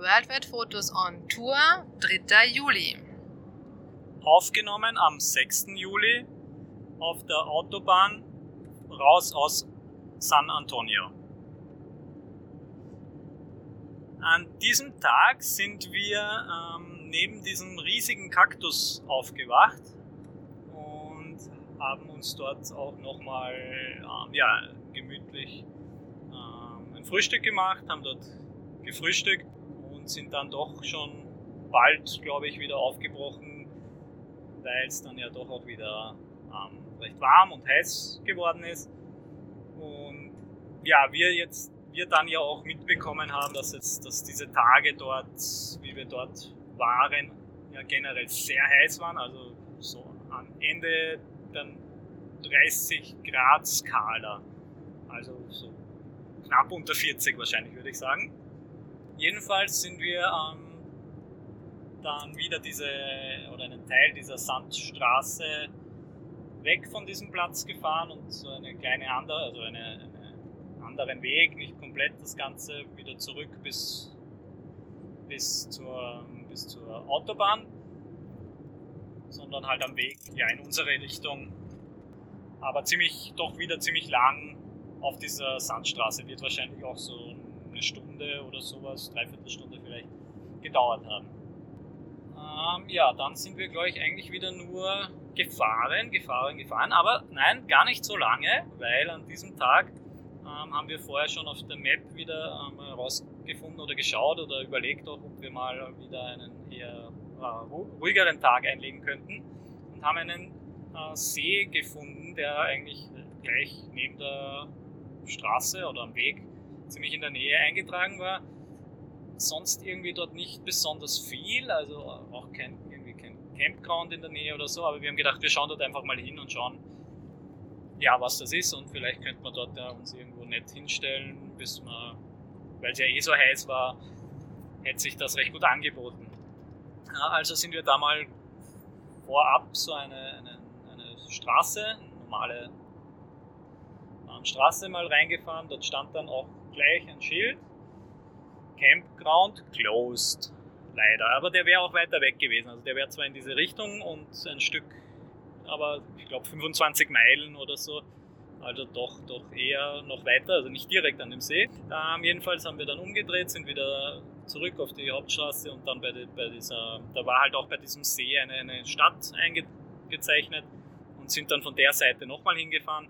Worldwide Fotos on Tour, 3. Juli. Aufgenommen am 6. Juli auf der Autobahn raus aus San Antonio. An diesem Tag sind wir ähm, neben diesem riesigen Kaktus aufgewacht und haben uns dort auch nochmal ähm, ja, gemütlich ähm, ein Frühstück gemacht, haben dort gefrühstückt sind dann doch schon bald, glaube ich, wieder aufgebrochen, weil es dann ja doch auch wieder ähm, recht warm und heiß geworden ist. Und ja, wir jetzt wir dann ja auch mitbekommen haben, dass jetzt, dass diese Tage dort, wie wir dort waren, ja generell sehr heiß waren, also so am Ende dann 30 Grad Skala, also so knapp unter 40 wahrscheinlich würde ich sagen. Jedenfalls sind wir ähm, dann wieder diese oder einen Teil dieser Sandstraße weg von diesem Platz gefahren und so eine kleine andere, also eine, eine anderen Weg, nicht komplett das Ganze wieder zurück bis, bis, zur, bis zur Autobahn, sondern halt am Weg ja, in unsere Richtung. Aber ziemlich, doch wieder ziemlich lang auf dieser Sandstraße. Wird wahrscheinlich auch so eine Stunde oder sowas, dreiviertel Stunde vielleicht gedauert haben. Ähm, ja, dann sind wir, glaube ich, eigentlich wieder nur gefahren, gefahren, gefahren. Aber nein, gar nicht so lange, weil an diesem Tag ähm, haben wir vorher schon auf der Map wieder ähm, rausgefunden oder geschaut oder überlegt auch, ob wir mal wieder einen eher äh, ruhigeren Tag einlegen könnten und haben einen äh, See gefunden, der eigentlich gleich neben der Straße oder am Weg ziemlich in der Nähe eingetragen war. Sonst irgendwie dort nicht besonders viel, also auch kein, irgendwie kein Campground in der Nähe oder so, aber wir haben gedacht, wir schauen dort einfach mal hin und schauen, ja, was das ist und vielleicht könnte man dort ja uns irgendwo nett hinstellen, bis man, weil es ja eh so heiß war, hätte sich das recht gut angeboten. Ja, also sind wir da mal vorab so eine, eine, eine Straße, eine normale Straße mal reingefahren. Dort stand dann auch gleich ein Schild. Campground closed. Leider. Aber der wäre auch weiter weg gewesen. Also der wäre zwar in diese Richtung und ein Stück aber ich glaube 25 Meilen oder so. Also doch, doch eher noch weiter, also nicht direkt an dem See. Ähm, jedenfalls haben wir dann umgedreht, sind wieder zurück auf die Hauptstraße und dann bei, die, bei dieser, da war halt auch bei diesem See eine, eine Stadt eingezeichnet und sind dann von der Seite nochmal hingefahren,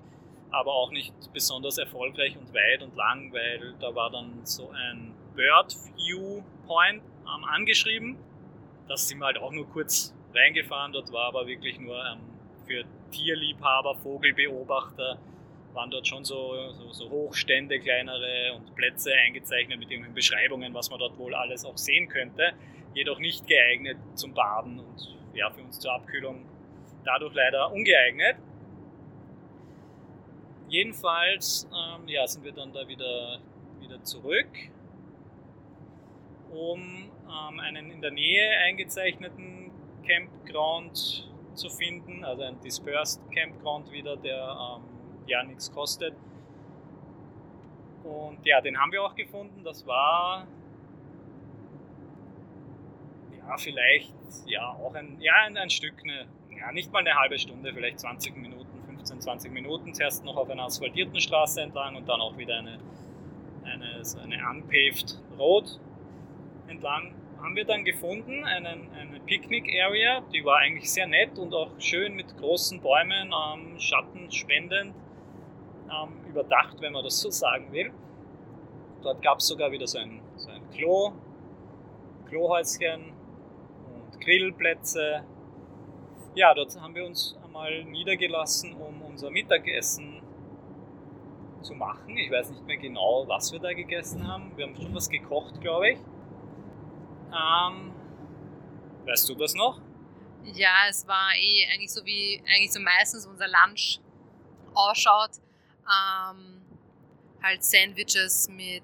aber auch nicht besonders erfolgreich und weit und lang, weil da war dann so ein Bird View Point ähm, angeschrieben. Das sind wir halt auch nur kurz reingefahren, dort war aber wirklich nur ähm, für Tierliebhaber, Vogelbeobachter waren dort schon so, so, so, Hochstände, kleinere und Plätze eingezeichnet mit irgendwelchen Beschreibungen, was man dort wohl alles auch sehen könnte. Jedoch nicht geeignet zum Baden und ja, für uns zur Abkühlung dadurch leider ungeeignet. Jedenfalls ähm, ja, sind wir dann da wieder, wieder zurück, um ähm, einen in der Nähe eingezeichneten Campground zu finden, also ein Dispersed Campground wieder, der ähm, ja nichts kostet. Und ja, den haben wir auch gefunden. Das war ja vielleicht ja auch ein, ja, ein, ein Stück, eine, ja, nicht mal eine halbe Stunde, vielleicht 20 Minuten, 15, 20 Minuten. Zuerst noch auf einer asphaltierten Straße entlang und dann auch wieder eine, eine, so eine unpaved Road entlang haben wir dann gefunden, einen, eine Picknick-Area, die war eigentlich sehr nett und auch schön mit großen Bäumen, ähm, Schatten spendend, ähm, überdacht, wenn man das so sagen will. Dort gab es sogar wieder so ein, so ein Klo, Klohäuschen und Grillplätze. Ja, dort haben wir uns einmal niedergelassen, um unser Mittagessen zu machen. Ich weiß nicht mehr genau, was wir da gegessen haben. Wir haben schon was gekocht, glaube ich. Ähm, weißt du das noch? Ja, es war eh eigentlich so wie eigentlich so meistens unser Lunch ausschaut. Ähm, halt Sandwiches mit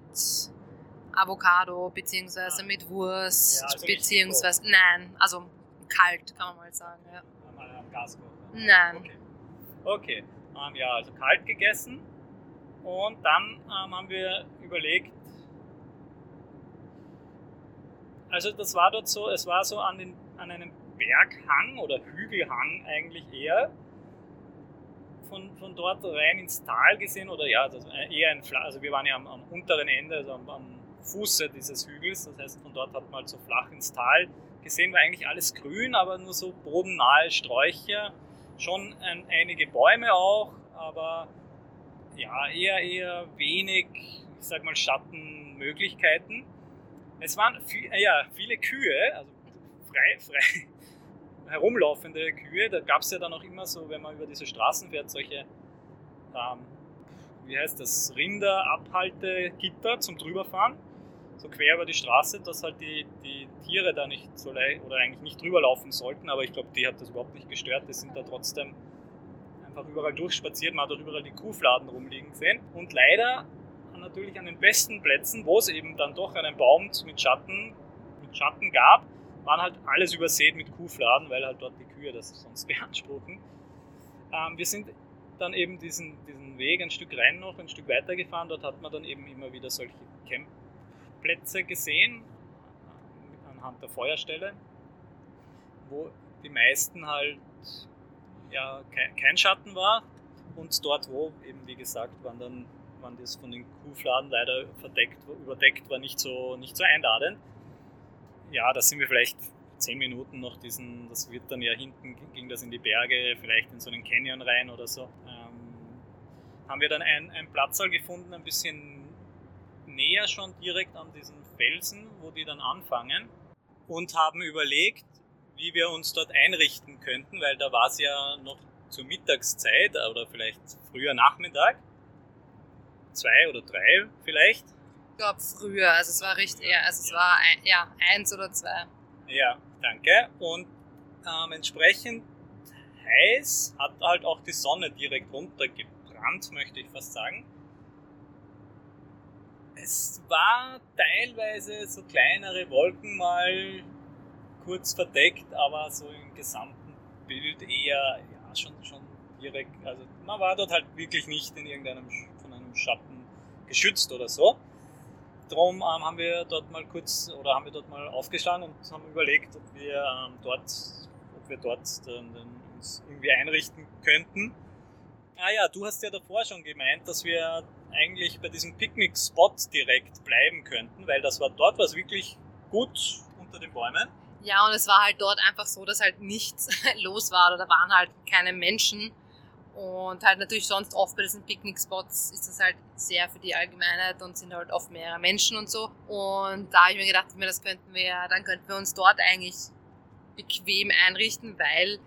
Avocado beziehungsweise ah. mit Wurst ja, also beziehungsweise nein, also kalt kann man mal sagen. Ja. Am Gaskocher. Nein. Okay, okay. Ähm, ja, also kalt gegessen und dann ähm, haben wir überlegt, Also das war dort so, es war so an, den, an einem Berghang oder Hügelhang eigentlich eher. Von, von dort rein ins Tal gesehen oder ja, eher ein, also wir waren ja am, am unteren Ende, also am, am Fuße dieses Hügels. Das heißt, von dort hat man halt so flach ins Tal gesehen, war eigentlich alles grün, aber nur so bodennahe Sträucher. Schon ein, einige Bäume auch, aber ja, eher, eher wenig, ich sag mal, Schattenmöglichkeiten. Es waren viel, äh, ja, viele Kühe, also frei, frei herumlaufende Kühe. Da gab es ja dann auch immer so, wenn man über diese Straßen fährt, solche, ähm, wie heißt das, Rinderabhaltegitter zum drüberfahren so quer über die Straße, dass halt die, die Tiere da nicht so leicht oder eigentlich nicht drüber laufen sollten, aber ich glaube, die hat das überhaupt nicht gestört. Die sind da trotzdem einfach überall durchspaziert. Man hat auch überall die Kuhfladen rumliegen gesehen. Und leider natürlich an den besten Plätzen, wo es eben dann doch einen Baum mit Schatten, mit Schatten gab, waren halt alles übersät mit Kuhfladen, weil halt dort die Kühe das sonst beanspruchen. Ähm, wir sind dann eben diesen, diesen Weg ein Stück rein noch, ein Stück weiter gefahren. Dort hat man dann eben immer wieder solche Camp Plätze gesehen, anhand der Feuerstelle, wo die meisten halt ja, kein Schatten war und dort, wo eben wie gesagt, waren dann waren das von den Kuhfladen leider verdeckt, überdeckt war, nicht so, nicht so einladend. Ja, da sind wir vielleicht zehn Minuten noch diesen, das wird dann ja hinten, ging das in die Berge, vielleicht in so einen Canyon rein oder so. Ähm, haben wir dann einen, einen Platzsaal gefunden, ein bisschen näher schon direkt an diesen Felsen, wo die dann anfangen und haben überlegt, wie wir uns dort einrichten könnten, weil da war es ja noch zur Mittagszeit oder vielleicht früher Nachmittag. Zwei oder drei vielleicht. Ich glaube früher, also es war richtig, ja, also es war ein, ja, eins oder zwei. Ja, danke. Und ähm, entsprechend heiß hat halt auch die Sonne direkt runtergebrannt, möchte ich fast sagen. Es war teilweise so kleinere Wolken mal kurz verdeckt, aber so im gesamten Bild eher ja, schon, schon direkt. Also man war dort halt wirklich nicht in irgendeinem von einem Schatten geschützt oder so. Darum ähm, haben wir dort mal kurz oder haben wir dort mal aufgeschlagen und haben überlegt, ob wir ähm, dort, ob wir dort dann, dann uns irgendwie einrichten könnten. Ah ja, du hast ja davor schon gemeint, dass wir eigentlich bei diesem Picknick-Spot direkt bleiben könnten, weil das war dort was wirklich gut unter den Bäumen. Ja, und es war halt dort einfach so, dass halt nichts los war oder da waren halt keine Menschen. Und halt natürlich sonst oft bei diesen Picknick-Spots ist das halt sehr für die Allgemeinheit und sind halt oft mehrere Menschen und so. Und da habe ich mir gedacht, das könnten wir, dann könnten wir uns dort eigentlich bequem einrichten, weil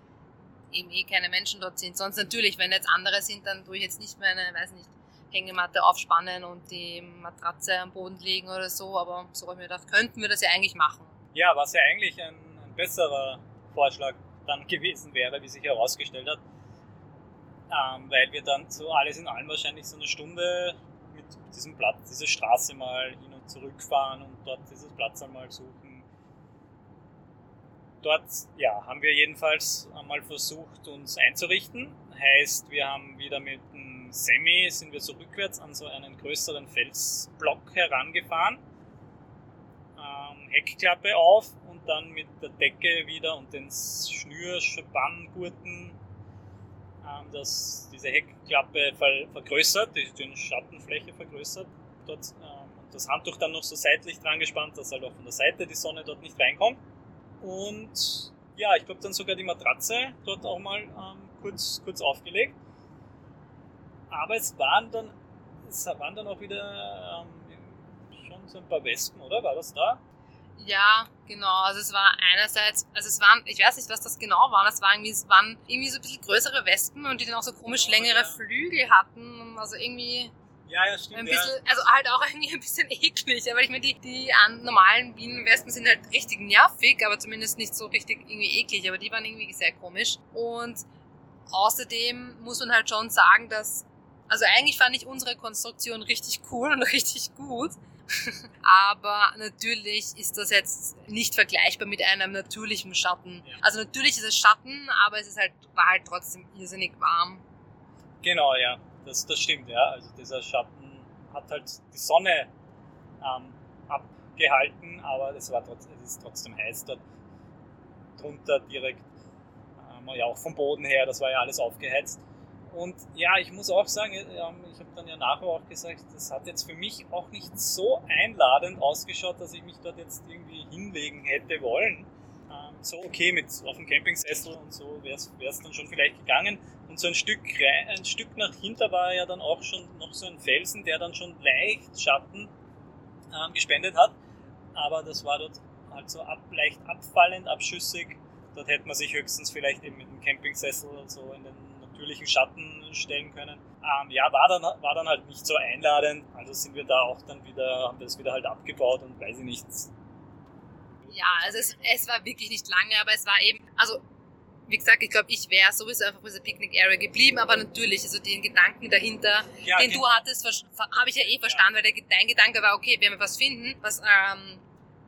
eben eh keine Menschen dort sind. Sonst natürlich, wenn jetzt andere sind, dann tue ich jetzt nicht mehr eine, weiß nicht, Hängematte aufspannen und die Matratze am Boden legen oder so. Aber so habe ich mir gedacht, könnten wir das ja eigentlich machen. Ja, was ja eigentlich ein, ein besserer Vorschlag dann gewesen wäre, wie sich herausgestellt hat. Ähm, weil wir dann so alles in allem wahrscheinlich so eine Stunde mit diesem Platz, diese Straße mal hin und zurück fahren und dort dieses Platz einmal suchen. Dort ja, haben wir jedenfalls einmal versucht, uns einzurichten. Heißt, wir haben wieder mit einem Semi sind wir so rückwärts an so einen größeren Felsblock herangefahren. Ähm, Heckklappe auf und dann mit der Decke wieder und den Schnürspanngurten ähm, das, diese Heckklappe ver vergrößert, die, die Schattenfläche vergrößert. Dort, ähm, und das Handtuch dann noch so seitlich dran gespannt, dass halt auch von der Seite die Sonne dort nicht reinkommt. Und ja, ich glaube dann sogar die Matratze dort auch mal ähm, kurz, kurz aufgelegt. Aber es waren dann, es waren dann auch wieder ähm, schon so ein paar Wespen, oder? War das da? Ja, genau. Also es war einerseits, also es waren, ich weiß nicht, was das genau war, es, war irgendwie, es waren irgendwie so ein bisschen größere Wespen und die dann auch so komisch oh, längere ja. Flügel hatten. Also irgendwie. Ja, ja, stimmt. Ein bisschen, ja. Also halt auch irgendwie ein bisschen eklig. Aber ich meine, die, die normalen Bienenwespen sind halt richtig nervig, aber zumindest nicht so richtig irgendwie eklig. Aber die waren irgendwie sehr komisch. Und außerdem muss man halt schon sagen, dass also eigentlich fand ich unsere Konstruktion richtig cool und richtig gut. Aber natürlich ist das jetzt nicht vergleichbar mit einem natürlichen Schatten. Ja. Also natürlich ist es Schatten, aber es ist halt, war halt trotzdem irrsinnig warm. Genau, ja. Das, das stimmt, ja. Also dieser Schatten hat halt die Sonne ähm, gehalten, aber es, war trotz, es ist trotzdem heiß dort drunter direkt. Ähm, ja, auch vom Boden her, das war ja alles aufgeheizt. Und ja, ich muss auch sagen, ich habe dann ja nachher auch gesagt, das hat jetzt für mich auch nicht so einladend ausgeschaut, dass ich mich dort jetzt irgendwie hinlegen hätte wollen. Ähm, so okay, mit auf dem Campingsessel und so wäre es dann schon vielleicht gegangen. Und so ein Stück, ein Stück nach hinter war ja dann auch schon noch so ein Felsen, der dann schon leicht Schatten ähm, gespendet hat. Aber das war dort halt so ab, leicht abfallend, abschüssig. Dort hätte man sich höchstens vielleicht eben mit dem Campingsessel so in den natürlichen Schatten stellen können. Ähm, ja, war dann, war dann halt nicht so einladend. Also sind wir da auch dann wieder, haben wir das wieder halt abgebaut und weiß ich nicht. Ja, also es, es war wirklich nicht lange, aber es war eben, also wie gesagt, ich glaube, ich wäre sowieso einfach bei dieser Picnic Area geblieben, aber natürlich, also den Gedanken dahinter, ja, den du hattest, habe ich ja eh verstanden, ja. weil der, dein Gedanke war, okay, wenn wir was finden, was ähm,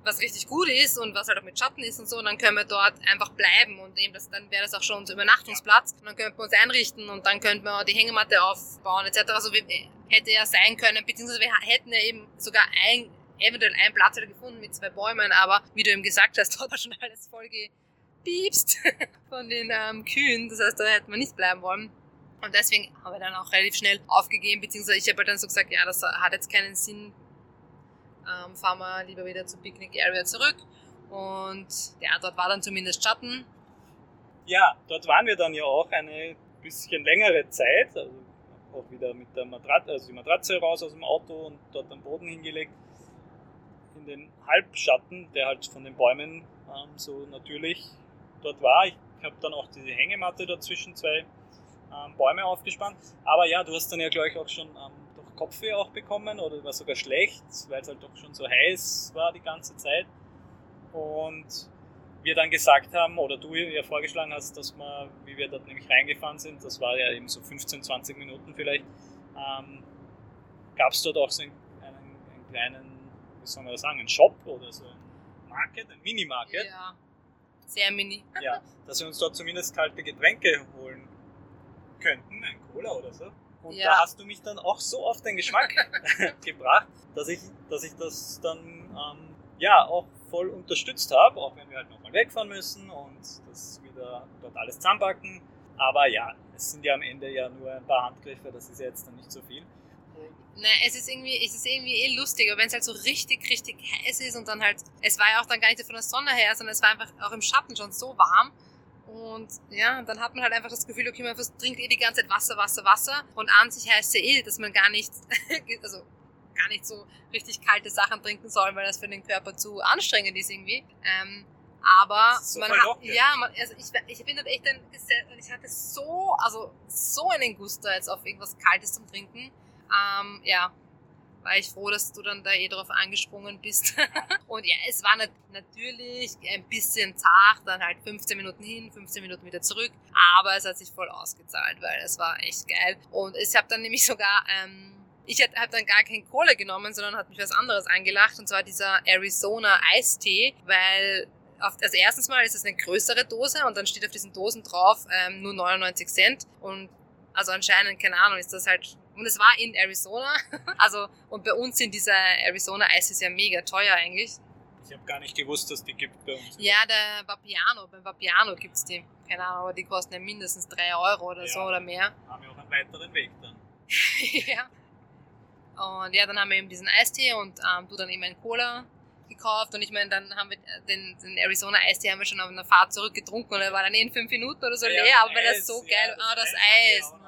was richtig gut ist und was halt auch mit Schatten ist und so, und dann können wir dort einfach bleiben und eben das, dann wäre das auch schon unser Übernachtungsplatz und dann könnten wir uns einrichten und dann könnten wir die Hängematte aufbauen etc. Also wir, hätte ja sein können, beziehungsweise wir hätten ja eben sogar ein, eventuell einen Platz gefunden mit zwei Bäumen, aber wie du eben gesagt hast, dort war schon alles voll gepiepst von den ähm, Kühen, das heißt, da hätten wir nicht bleiben wollen. Und deswegen haben wir dann auch relativ schnell aufgegeben, beziehungsweise ich habe halt dann so gesagt, ja, das hat jetzt keinen Sinn, ähm, fahren wir lieber wieder zur Picnic Area zurück. Und ja, dort war dann zumindest Schatten. Ja, dort waren wir dann ja auch eine bisschen längere Zeit, also auch wieder mit der Matratze, also die Matratze raus aus dem Auto und dort am Boden hingelegt. In den Halbschatten, der halt von den Bäumen ähm, so natürlich dort war. Ich habe dann auch diese Hängematte dazwischen zwei ähm, Bäume aufgespannt. Aber ja, du hast dann ja gleich auch schon ähm, Kopfweh auch bekommen oder war sogar schlecht, weil es halt doch schon so heiß war die ganze Zeit. Und wir dann gesagt haben, oder du ja vorgeschlagen hast, dass wir, wie wir dort nämlich reingefahren sind, das war ja eben so 15, 20 Minuten vielleicht, ähm, gab es dort auch so einen, einen, einen, kleinen, wie soll man das sagen, einen Shop oder so ein Market, ein Mini-Market. Ja, sehr mini. ja, dass wir uns dort zumindest kalte Getränke holen könnten, ein Cola oder so. Und ja. da hast du mich dann auch so auf den Geschmack gebracht, dass ich, dass ich das dann ähm, ja auch voll unterstützt habe, auch wenn wir halt nochmal wegfahren müssen und das wieder dort alles zusammenpacken. Aber ja, es sind ja am Ende ja nur ein paar Handgriffe, das ist ja jetzt dann nicht so viel. Nein, es ist irgendwie, es ist irgendwie eh lustiger, wenn es halt so richtig, richtig heiß ist und dann halt, es war ja auch dann gar nicht von der Sonne her, sondern es war einfach auch im Schatten schon so warm und ja, dann hat man halt einfach das Gefühl, okay, man trinkt eh die ganze Zeit Wasser, Wasser, Wasser. Und an sich heißt ja eh, dass man gar nicht, also gar nicht so richtig kalte Sachen trinken soll, weil das für den Körper zu anstrengend ist irgendwie. Ähm, aber man hat, ja, man, also ich, ich bin halt echt ein, ich hatte so, also so einen Guster jetzt auf irgendwas Kaltes zum Trinken. Ähm, ja, war ich froh, dass du dann da eh drauf angesprungen bist. und ja, es war nat natürlich ein bisschen zart, dann halt 15 Minuten hin, 15 Minuten wieder zurück, aber es hat sich voll ausgezahlt, weil es war echt geil. Und ich habe dann nämlich sogar, ähm, ich habe dann gar kein Kohle genommen, sondern hat mich was anderes angelacht, und zwar dieser Arizona Eistee, weil also erstens mal ist es eine größere Dose und dann steht auf diesen Dosen drauf ähm, nur 99 Cent und also anscheinend, keine Ahnung, ist das halt und es war in Arizona. Also, und bei uns sind diese Arizona Eises ja mega teuer eigentlich. Ich habe gar nicht gewusst, dass die gibt bei uns. Ja, der Vapiano, beim Vapiano gibt es die. Keine Ahnung, aber die kosten ja mindestens 3 Euro oder ja, so oder mehr. Haben wir auch einen weiteren Weg dann. ja. Und ja, dann haben wir eben diesen Eistee und ähm, du dann eben einen Cola gekauft. Und ich meine, dann haben wir den, den Arizona Eistee haben wir schon auf einer Fahrt zurückgetrunken und er war dann eh in 5 Minuten oder so ja, leer, aber weil das so geil war. Ah, das Eis.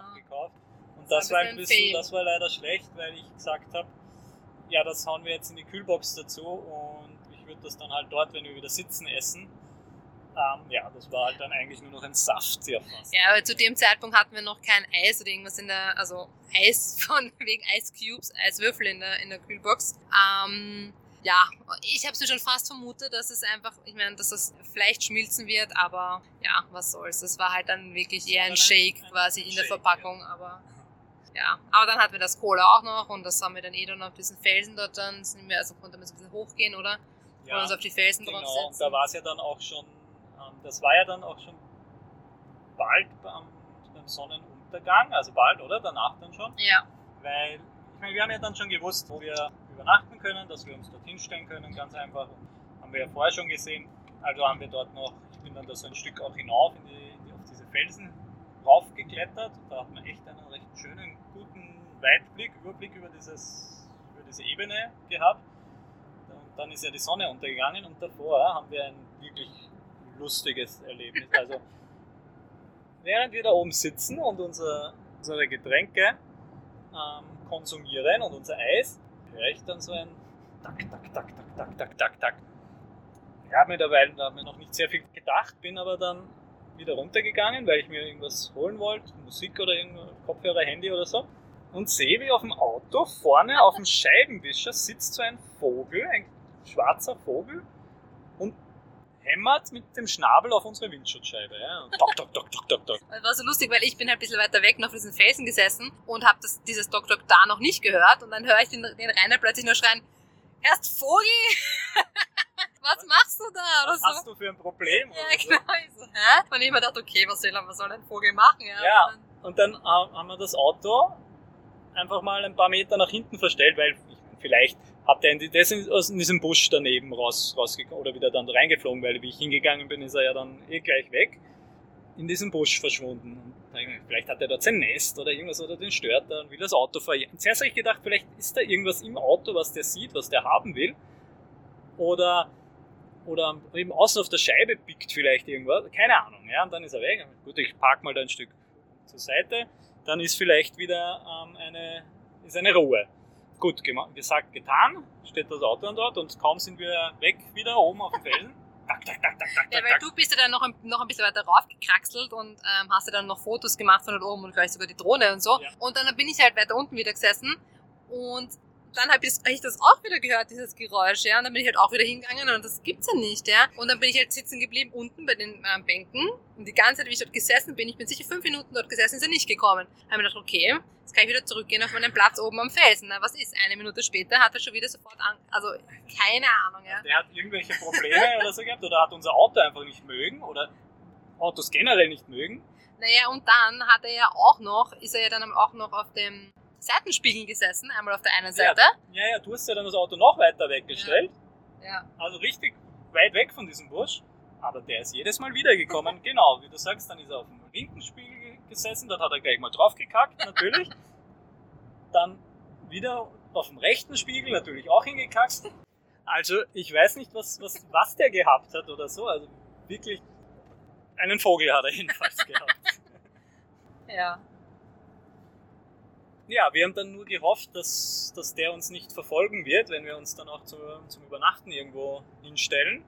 Das, war ein bisschen, das war leider schlecht, weil ich gesagt habe, ja, das hauen wir jetzt in die Kühlbox dazu und ich würde das dann halt dort, wenn wir wieder sitzen, essen. Ähm, ja, das war halt dann eigentlich nur noch ein Saft sehr fast. Ja, aber zu dem Zeitpunkt hatten wir noch kein Eis oder irgendwas in der, also Eis von wegen Ice Cubes, Eiswürfel in der, in der Kühlbox. Ähm, ja, ich habe es schon fast vermutet, dass es einfach, ich meine, dass das vielleicht schmilzen wird, aber ja, was soll's. Das war halt dann wirklich eher ein Shake quasi in der Verpackung, aber ja, aber dann hatten wir das Cola auch noch und das haben wir dann eh dann auf diesen Felsen dort dann, sind wir, also konnten wir so ein bisschen hochgehen, oder? Ja, und uns auf die Felsen genau, draufsetzen. und da war es ja dann auch schon, ähm, das war ja dann auch schon bald beim, beim Sonnenuntergang, also bald, oder? Danach dann schon? Ja. Weil, ich meine, wir haben ja dann schon gewusst, wo wir übernachten können, dass wir uns dort hinstellen können, ganz einfach. Haben wir ja vorher schon gesehen. Also haben wir dort noch, ich bin dann da so ein Stück auch hinauf in die, auf diese Felsen raufgeklettert. Da hat man echt einen recht schönen, guten Weitblick, Überblick über, dieses, über diese Ebene gehabt. Und dann ist ja die Sonne untergegangen und davor haben wir ein wirklich lustiges Erlebnis. Also während wir da oben sitzen und unser, unsere Getränke ähm, konsumieren und unser Eis, höre ich dann so ein Tak, Tak, Tak, Tak, Tak, Tak, Tak, Tak. Ich habe mir dabei da mir noch nicht sehr viel gedacht, bin aber dann wieder runtergegangen, weil ich mir irgendwas holen wollte, Musik oder Kopfhörer, Handy oder so. Und sehe, wie auf dem Auto vorne auf dem Scheibenwischer sitzt so ein Vogel, ein schwarzer Vogel und hämmert mit dem Schnabel auf unsere Windschutzscheibe. Ja? Dok, dok, dok, dok, dok, dok. Das war so lustig, weil ich bin halt ein bisschen weiter weg noch auf diesen Felsen gesessen und habe dieses Dok Dok da noch nicht gehört und dann höre ich den, den Rainer plötzlich nur schreien, erst Vogel! Was machst du da? Was hast du für ein Problem? Ja, genau. So, hä? Und ich mir dachte, okay, was soll, was soll ein Vogel machen? Ja, ja. und dann haben wir das Auto einfach mal ein paar Meter nach hinten verstellt, weil vielleicht hat er in, das aus diesem Busch daneben raus, rausgekommen oder wieder dann reingeflogen, weil wie ich hingegangen bin, ist er ja dann eh gleich weg, in diesem Busch verschwunden. Und vielleicht hat er dort sein Nest oder irgendwas oder den stört er und will das Auto verjagen. Zuerst habe ich gedacht, vielleicht ist da irgendwas im Auto, was der sieht, was der haben will. Oder, oder eben außen auf der Scheibe pickt vielleicht irgendwas. Keine Ahnung. Ja, und dann ist er weg. Gut, ich park mal da ein Stück zur Seite. Dann ist vielleicht wieder ähm, eine, ist eine Ruhe gut, gesagt, getan, steht das Auto dann dort und kaum sind wir weg wieder oben auf dem Felsen. Tak, tak, tak, tak, tak, ja, weil du bist ja dann noch ein, noch ein bisschen weiter raufgekraxelt und ähm, hast ja dann noch Fotos gemacht von dort oben und vielleicht sogar die Drohne und so. Ja. Und dann bin ich halt weiter unten wieder gesessen und dann habe ich das auch wieder gehört, dieses Geräusch, ja. Und dann bin ich halt auch wieder hingegangen und das gibt's ja nicht, ja. Und dann bin ich halt sitzen geblieben unten bei den äh, Bänken und die ganze Zeit, wie ich dort gesessen bin, ich bin sicher fünf Minuten dort gesessen, ist er nicht gekommen. Habe mir gedacht, okay, jetzt kann ich wieder zurückgehen auf meinen Platz oben am Felsen. Na, was ist? Eine Minute später hat er schon wieder sofort an, also keine Ahnung, ja. Der hat irgendwelche Probleme oder so gehabt oder hat unser Auto einfach nicht mögen oder Autos generell nicht mögen. Naja, und dann hat er ja auch noch, ist er ja dann auch noch auf dem Seitenspiegel gesessen, einmal auf der einen Seite. Ja, ja, ja du hast ja dann das Auto noch weiter weggestellt. Ja. ja. Also richtig weit weg von diesem Busch. Aber der ist jedes Mal wiedergekommen. genau, wie du sagst, dann ist er auf dem linken Spiegel gesessen, dort hat er gleich mal draufgekackt, natürlich. dann wieder auf dem rechten Spiegel, natürlich auch hingekackt. Also ich weiß nicht, was, was, was der gehabt hat oder so. Also wirklich einen Vogel hat er jedenfalls gehabt. Ja. Ja, wir haben dann nur gehofft, dass, dass der uns nicht verfolgen wird, wenn wir uns dann auch zu, zum Übernachten irgendwo hinstellen.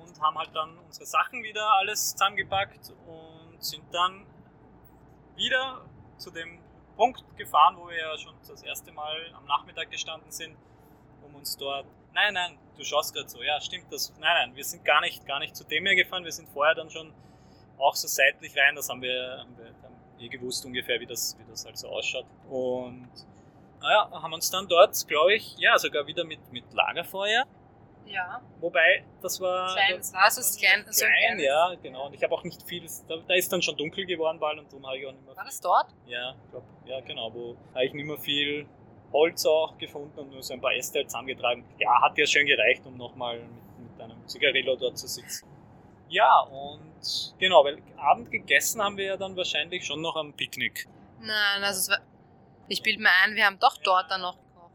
Und haben halt dann unsere Sachen wieder alles zusammengepackt und sind dann wieder zu dem Punkt gefahren, wo wir ja schon das erste Mal am Nachmittag gestanden sind, um uns dort. Nein, nein, du schaust gerade so, ja, stimmt das. Nein, nein, wir sind gar nicht, gar nicht zu dem her gefahren, wir sind vorher dann schon auch so seitlich rein, das haben wir, haben wir eh gewusst ungefähr, wie das, wie das halt so ausschaut. Und naja, haben uns dann dort, glaube ich, ja, sogar wieder mit, mit Lagerfeuer. Ja. Wobei, das war. Klein, das war so klein, klein, so klein, ja, genau. Und ich habe auch nicht viel, da, da, ist dann schon dunkel geworden bald und darum habe ich auch nicht mehr. War das dort? Ja, glaub, ja, genau, wo habe ich nicht mehr viel Holz auch gefunden und nur so ein paar Äste halt zusammengetragen. Ja, hat ja schön gereicht, um nochmal mit, mit einem Zigarillo dort zu sitzen. Ja, und genau, weil Abend gegessen haben wir ja dann wahrscheinlich schon noch am Picknick. Nein, also es war, ich bilde mir ein, wir haben doch dort dann noch gekocht.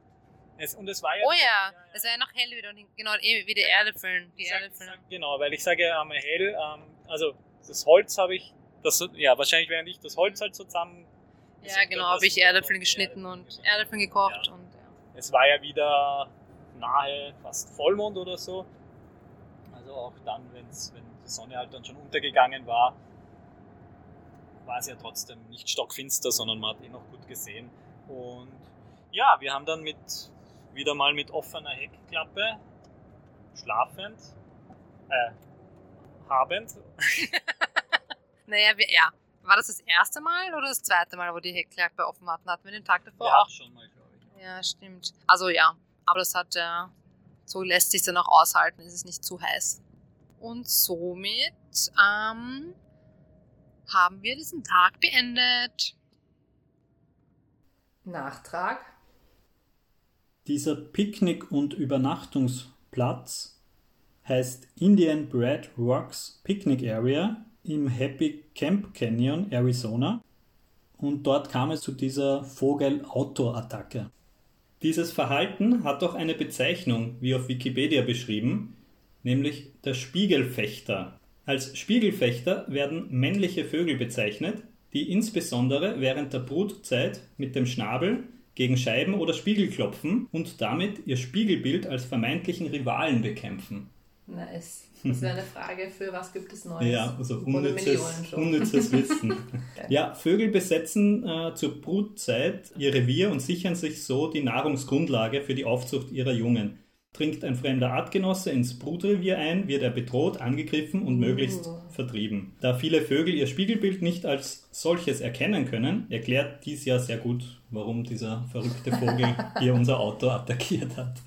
Es, und es war ja. Oh ja, es war ja noch hell wieder, genau, eh, wie die Erdäpfeln. Die sag, Erdäpfeln. Genau, weil ich sage ja einmal hell, ähm, also das Holz habe ich, das, ja, wahrscheinlich während ich das Holz halt so zusammen. Ja, genau, habe ich Erdäpfel geschnitten Erdäpfel, und Erdäpfel gekocht. Ja. Und, ja. Es war ja wieder nahe fast Vollmond oder so. Also auch dann, wenn die Sonne halt dann schon untergegangen war, war es ja trotzdem nicht stockfinster, sondern man hat eh noch gut gesehen. Und ja, wir haben dann mit wieder mal mit offener Heckklappe, schlafend, äh, habend. naja, wir, ja. War das das erste Mal oder das zweite Mal, wo die Heckklappe offen hatten? Hatten wir den Tag davor ja, auch? schon mal, glaube ich. Ja, stimmt. Also ja, aber das hat ja, so lässt sich dann auch aushalten, ist es nicht zu heiß. Und somit ähm, haben wir diesen Tag beendet. Nachtrag. Dieser Picknick- und Übernachtungsplatz heißt Indian Bread Rocks Picnic Area im Happy Camp Canyon, Arizona. Und dort kam es zu dieser Vogel-Outdoor-Attacke. Dieses Verhalten hat auch eine Bezeichnung, wie auf Wikipedia beschrieben, nämlich der Spiegelfechter. Als Spiegelfechter werden männliche Vögel bezeichnet, die insbesondere während der Brutzeit mit dem Schnabel gegen Scheiben oder Spiegel klopfen und damit ihr Spiegelbild als vermeintlichen Rivalen bekämpfen. Nice. Das wäre eine Frage für was gibt es Neues? Ja, also unnützes, unnützes Wissen. ja, Vögel besetzen äh, zur Brutzeit ihr Revier und sichern sich so die Nahrungsgrundlage für die Aufzucht ihrer Jungen. Dringt ein fremder Artgenosse ins Brutrevier ein, wird er bedroht, angegriffen und uh. möglichst vertrieben. Da viele Vögel ihr Spiegelbild nicht als solches erkennen können, erklärt dies ja sehr gut, warum dieser verrückte Vogel hier unser Auto attackiert hat.